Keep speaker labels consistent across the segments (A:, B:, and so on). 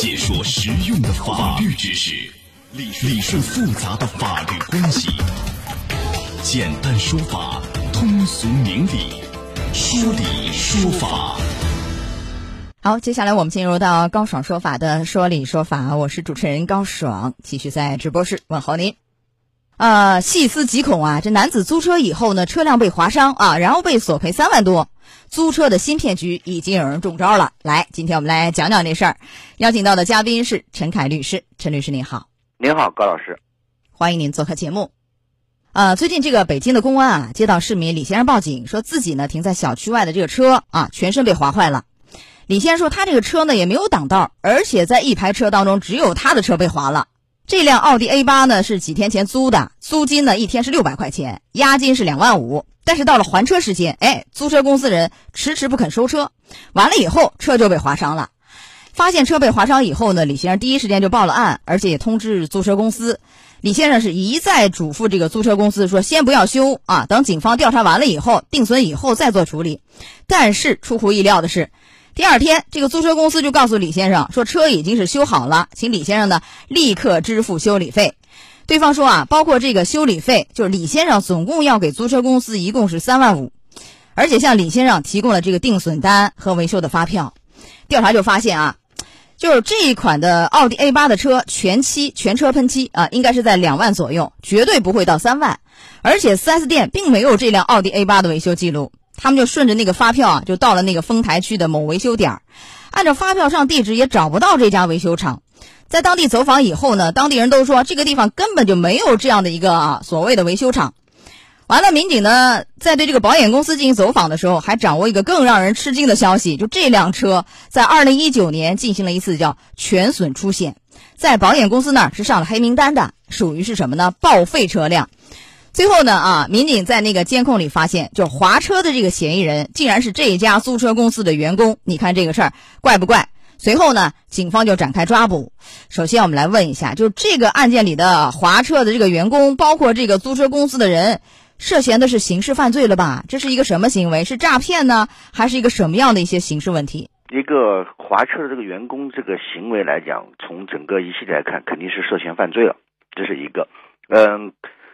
A: 解说实用的法律知识，理理顺复杂的法律关系，简单说法，通俗明理，说理说法。
B: 好，接下来我们进入到高爽说法的说理说法，我是主持人高爽，继续在直播室问候您。啊，细思极恐啊！这男子租车以后呢，车辆被划伤啊，然后被索赔三万多。租车的新骗局已经有人中招了。来，今天我们来讲讲这事儿。邀请到的嘉宾是陈凯律师，陈律师您好。
C: 您好，高老师，
B: 欢迎您做客节目。呃，最近这个北京的公安啊，接到市民李先生报警，说自己呢停在小区外的这个车啊，全身被划坏了。李先生说他这个车呢也没有挡道，而且在一排车当中只有他的车被划了。这辆奥迪 A 八呢是几天前租的，租金呢一天是六百块钱，押金是两万五。但是到了还车时间，哎，租车公司人迟迟不肯收车，完了以后车就被划伤了。发现车被划伤以后呢，李先生第一时间就报了案，而且也通知租车公司。李先生是一再嘱咐这个租车公司说，先不要修啊，等警方调查完了以后，定损以后再做处理。但是出乎意料的是。第二天，这个租车公司就告诉李先生说，车已经是修好了，请李先生呢立刻支付修理费。对方说啊，包括这个修理费，就是李先生总共要给租车公司一共是三万五，而且向李先生提供了这个定损单和维修的发票。调查就发现啊，就是这一款的奥迪 A 八的车全漆全车喷漆啊，应该是在两万左右，绝对不会到三万。而且 4S 店并没有这辆奥迪 A 八的维修记录。他们就顺着那个发票啊，就到了那个丰台区的某维修点儿，按照发票上地址也找不到这家维修厂。在当地走访以后呢，当地人都说这个地方根本就没有这样的一个啊所谓的维修厂。完了，民警呢在对这个保险公司进行走访的时候，还掌握一个更让人吃惊的消息，就这辆车在二零一九年进行了一次叫全损出险，在保险公司那儿是上了黑名单的，属于是什么呢？报废车辆。最后呢，啊，民警在那个监控里发现，就划车的这个嫌疑人竟然是这一家租车公司的员工。你看这个事儿怪不怪？随后呢，警方就展开抓捕。首先，我们来问一下，就这个案件里的划车的这个员工，包括这个租车公司的人，涉嫌的是刑事犯罪了吧？这是一个什么行为？是诈骗呢，还是一个什么样的一些刑事问题？
C: 一个划车的这个员工这个行为来讲，从整个一系列来看，肯定是涉嫌犯罪了。这是一个，嗯。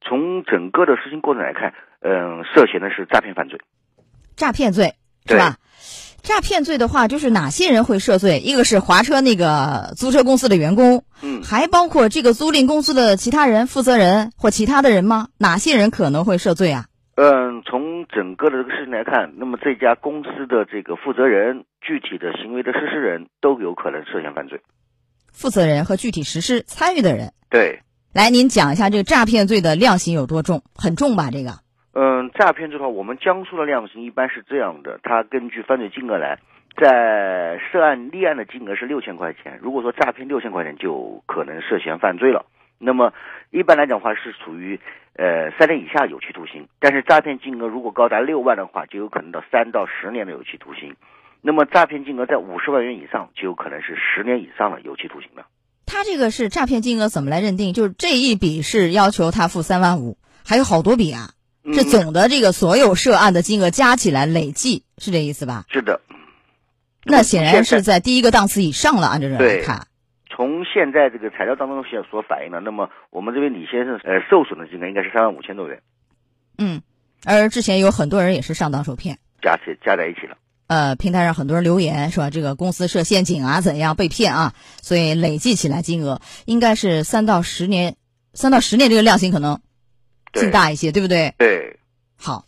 C: 从整个的实行过程来看，嗯，涉嫌的是诈骗犯罪，
B: 诈骗罪是吧？诈骗罪的话，就是哪些人会涉罪？一个是华车那个租车公司的员工，
C: 嗯，
B: 还包括这个租赁公司的其他人、负责人或其他的人吗？哪些人可能会涉罪啊？
C: 嗯，从整个的这个事情来看，那么这家公司的这个负责人、具体的行为的实施人都有可能涉嫌犯罪。
B: 负责人和具体实施参与的人，
C: 对。
B: 来，您讲一下这个诈骗罪的量刑有多重？很重吧？这个？
C: 嗯，诈骗罪的话，我们江苏的量刑一般是这样的：它根据犯罪金额来，在涉案立案的金额是六千块钱。如果说诈骗六千块钱，就可能涉嫌犯罪了。那么一般来讲的话，是处于呃三年以下有期徒刑。但是诈骗金额如果高达六万的话，就有可能到三到十年的有期徒刑。那么诈骗金额在五十万元以上，就有可能是十年以上的有期徒刑了。
B: 他这个是诈骗金额怎么来认定？就是这一笔是要求他付三万五，还有好多笔啊，是总的这个所有涉案的金额加起来累计是这意思吧？
C: 是的。
B: 那显然是在第一个档次以上了，按照这来看。
C: 从现在这个材料当中所所反映的，那么我们这位李先生呃受损的金额应该是三万五千多元。
B: 嗯，而之前有很多人也是上当受骗，
C: 加起加在一起了。
B: 呃，平台上很多人留言说这个公司设陷阱啊，怎样被骗啊？所以累计起来金额应该是三到十年，三到十年这个量刑可能更大一些，对不对？
C: 对。
B: 好，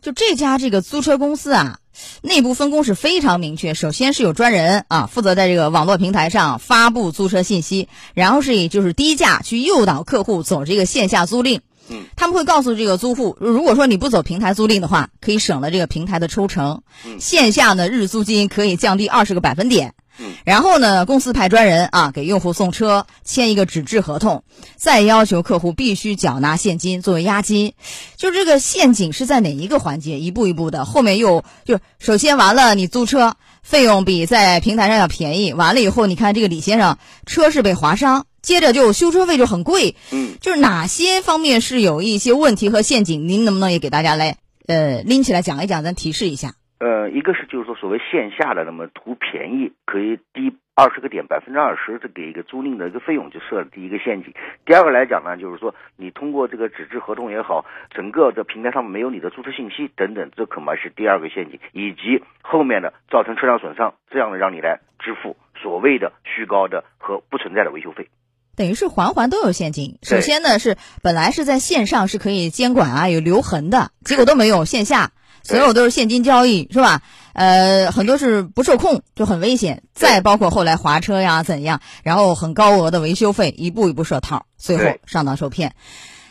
B: 就这家这个租车公司啊，内部分工是非常明确。首先是有专人啊，负责在这个网络平台上发布租车信息，然后是以就是低价去诱导客户走这个线下租赁。
C: 嗯，
B: 他们会告诉这个租户，如果说你不走平台租赁的话，可以省了这个平台的抽成。
C: 嗯，
B: 线下呢日租金可以降低二十个百分点。
C: 嗯，
B: 然后呢，公司派专人啊给用户送车，签一个纸质合同，再要求客户必须缴纳现金作为押金。就这个陷阱是在哪一个环节？一步一步的，后面又就首先完了，你租车费用比在平台上要便宜。完了以后，你看这个李先生车是被划伤。接着就修车费就很贵，
C: 嗯，
B: 就是哪些方面是有一些问题和陷阱？您能不能也给大家来呃拎起来讲一讲，咱提示一下？
C: 呃，一个是就是说所谓线下的那么图便宜，可以低二十个点百分之二十这给一个租赁的一个费用就设了第一个陷阱。第二个来讲呢，就是说你通过这个纸质合同也好，整个的平台上面没有你的注册信息等等，这恐怕是第二个陷阱，以及后面的造成车辆损伤，这样的让你来支付所谓的虚高的和不存在的维修费。
B: 等于是环环都有陷阱。首先呢，是本来是在线上是可以监管啊，有留痕的，结果都没有线下，所有都是现金交易，是吧？呃，很多是不受控，就很危险。再包括后来划车呀怎样，然后很高额的维修费，一步一步设套，最后上当受骗。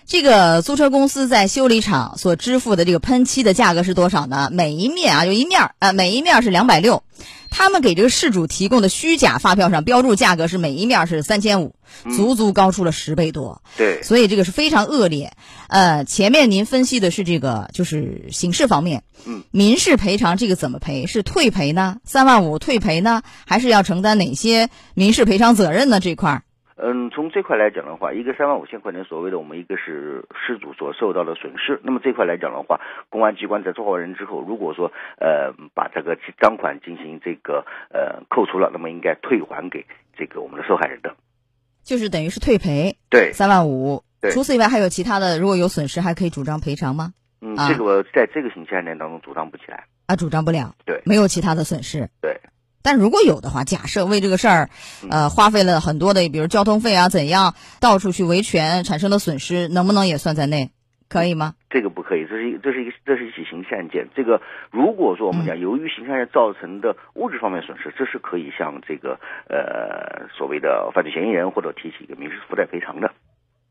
B: 这个租车公司在修理厂所支付的这个喷漆的价格是多少呢？每一面啊，就一面啊，每一面是两百六。他们给这个事主提供的虚假发票上标注价格是每一面是三千五，足足高出了十倍多。
C: 对，
B: 所以这个是非常恶劣。呃，前面您分析的是这个就是刑事方面，
C: 嗯，
B: 民事赔偿这个怎么赔？是退赔呢？三万五退赔呢？还是要承担哪些民事赔偿责任呢？这块儿？
C: 嗯，从这块来讲的话，一个三万五千块钱，所谓的我们一个是失主所受到的损失。那么这块来讲的话，公安机关在抓获人之后，如果说呃把这个赃款进行这个呃扣除了，那么应该退还给这个我们的受害人的，
B: 就是等于是退赔。
C: 对，
B: 三万五。
C: 对，
B: 除此以外还有其他的，如果有损失还可以主张赔偿吗？
C: 嗯，这个我在这个刑事案件当中主张不起来。
B: 啊，主张不了。
C: 对，
B: 没有其他的损失。
C: 对。
B: 但如果有的话，假设为这个事儿，呃，花费了很多的，比如交通费啊，怎样到处去维权产生的损失，能不能也算在内？可以吗？
C: 这个不可以，这是一这是一个这是一起刑事案件。这个如果说我们讲由于刑事案件造成的物质方面损失，这是可以向这个呃所谓的犯罪嫌疑人或者提起一个民事附带赔偿的。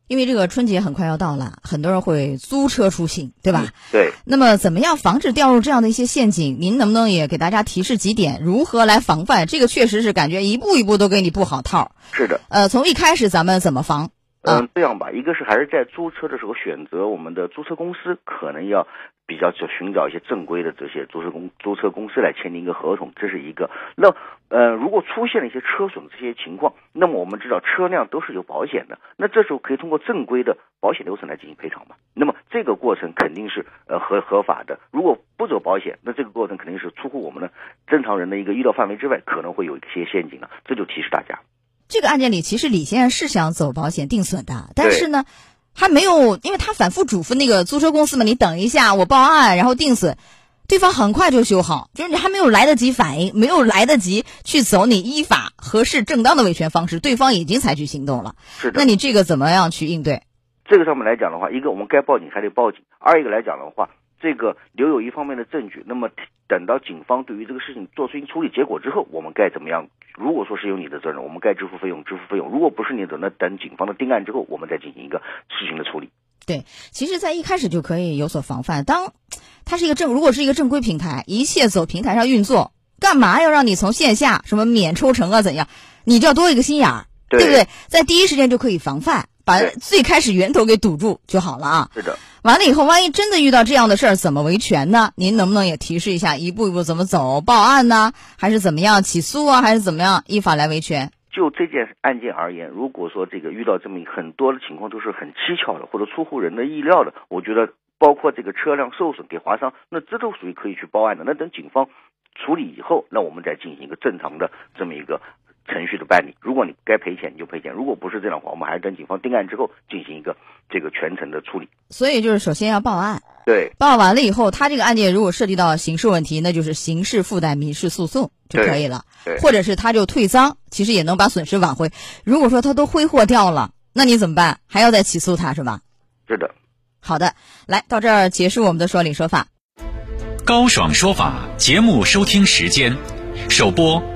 B: 因为这个春节很快要到了，很多人会租车出行，对吧？
C: 对。
B: 那么，怎么样防止掉入这样的一些陷阱？您能不能也给大家提示几点，如何来防范？这个确实是感觉一步一步都给你布好套。
C: 是的。
B: 呃，从一开始咱们怎么防？
C: 嗯，这样吧，一个是还是在租车的时候选择我们的租车公司，可能要比较去寻找一些正规的这些租车公租车公司来签订一个合同，这是一个。那呃，如果出现了一些车损这些情况，那么我们知道车辆都是有保险的，那这时候可以通过正规的保险流程来进行赔偿嘛。那么这个过程肯定是呃合合法的。如果不走保险，那这个过程肯定是出乎我们的正常人的一个预料范围之外，可能会有一些陷阱了。这就提示大家。
B: 这个案件里，其实李先生是想走保险定损的，但是呢，还没有，因为他反复嘱咐那个租车公司嘛，你等一下，我报案，然后定损。对方很快就修好，就是你还没有来得及反应，没有来得及去走你依法合适正当的维权方式，对方已经采取行动了。
C: 是的。
B: 那你这个怎么样去应对？
C: 这个上面来讲的话，一个我们该报警还得报警，二一个来讲的话。这个留有一方面的证据，那么等到警方对于这个事情做出处理结果之后，我们该怎么样？如果说是有你的责任，我们该支付费用，支付费用；如果不是你的，那等警方的定案之后，我们再进行一个事情的处理。
B: 对，其实，在一开始就可以有所防范。当它是一个正，如果是一个正规平台，一切走平台上运作，干嘛要让你从线下什么免抽成啊怎样？你就要多一个心眼儿，对不对？在第一时间就可以防范。把最开始源头给堵住就好了啊！
C: 是的，
B: 完了以后，万一真的遇到这样的事儿，怎么维权呢？您能不能也提示一下，一步一步怎么走？报案呢，还是怎么样起诉啊，还是怎么样依法来维权？
C: 就这件案件而言，如果说这个遇到这么很多的情况都是很蹊跷的，或者出乎人的意料的，我觉得包括这个车辆受损给划伤，那这都属于可以去报案的。那等警方处理以后，那我们再进行一个正常的这么一个。程序的办理，如果你该赔钱你就赔钱，如果不是这样的话，我们还是等警方定案之后进行一个这个全程的处理。
B: 所以就是首先要报案，
C: 对，
B: 报案完了以后，他这个案件如果涉及到刑事问题，那就是刑事附带民事诉讼就可以了，
C: 对，
B: 或者是他就退赃，其实也能把损失挽回。如果说他都挥霍掉了，那你怎么办？还要再起诉他是吧？
C: 是的。
B: 好的，来到这儿结束我们的说理说法。
A: 高爽说法节目收听时间，首播。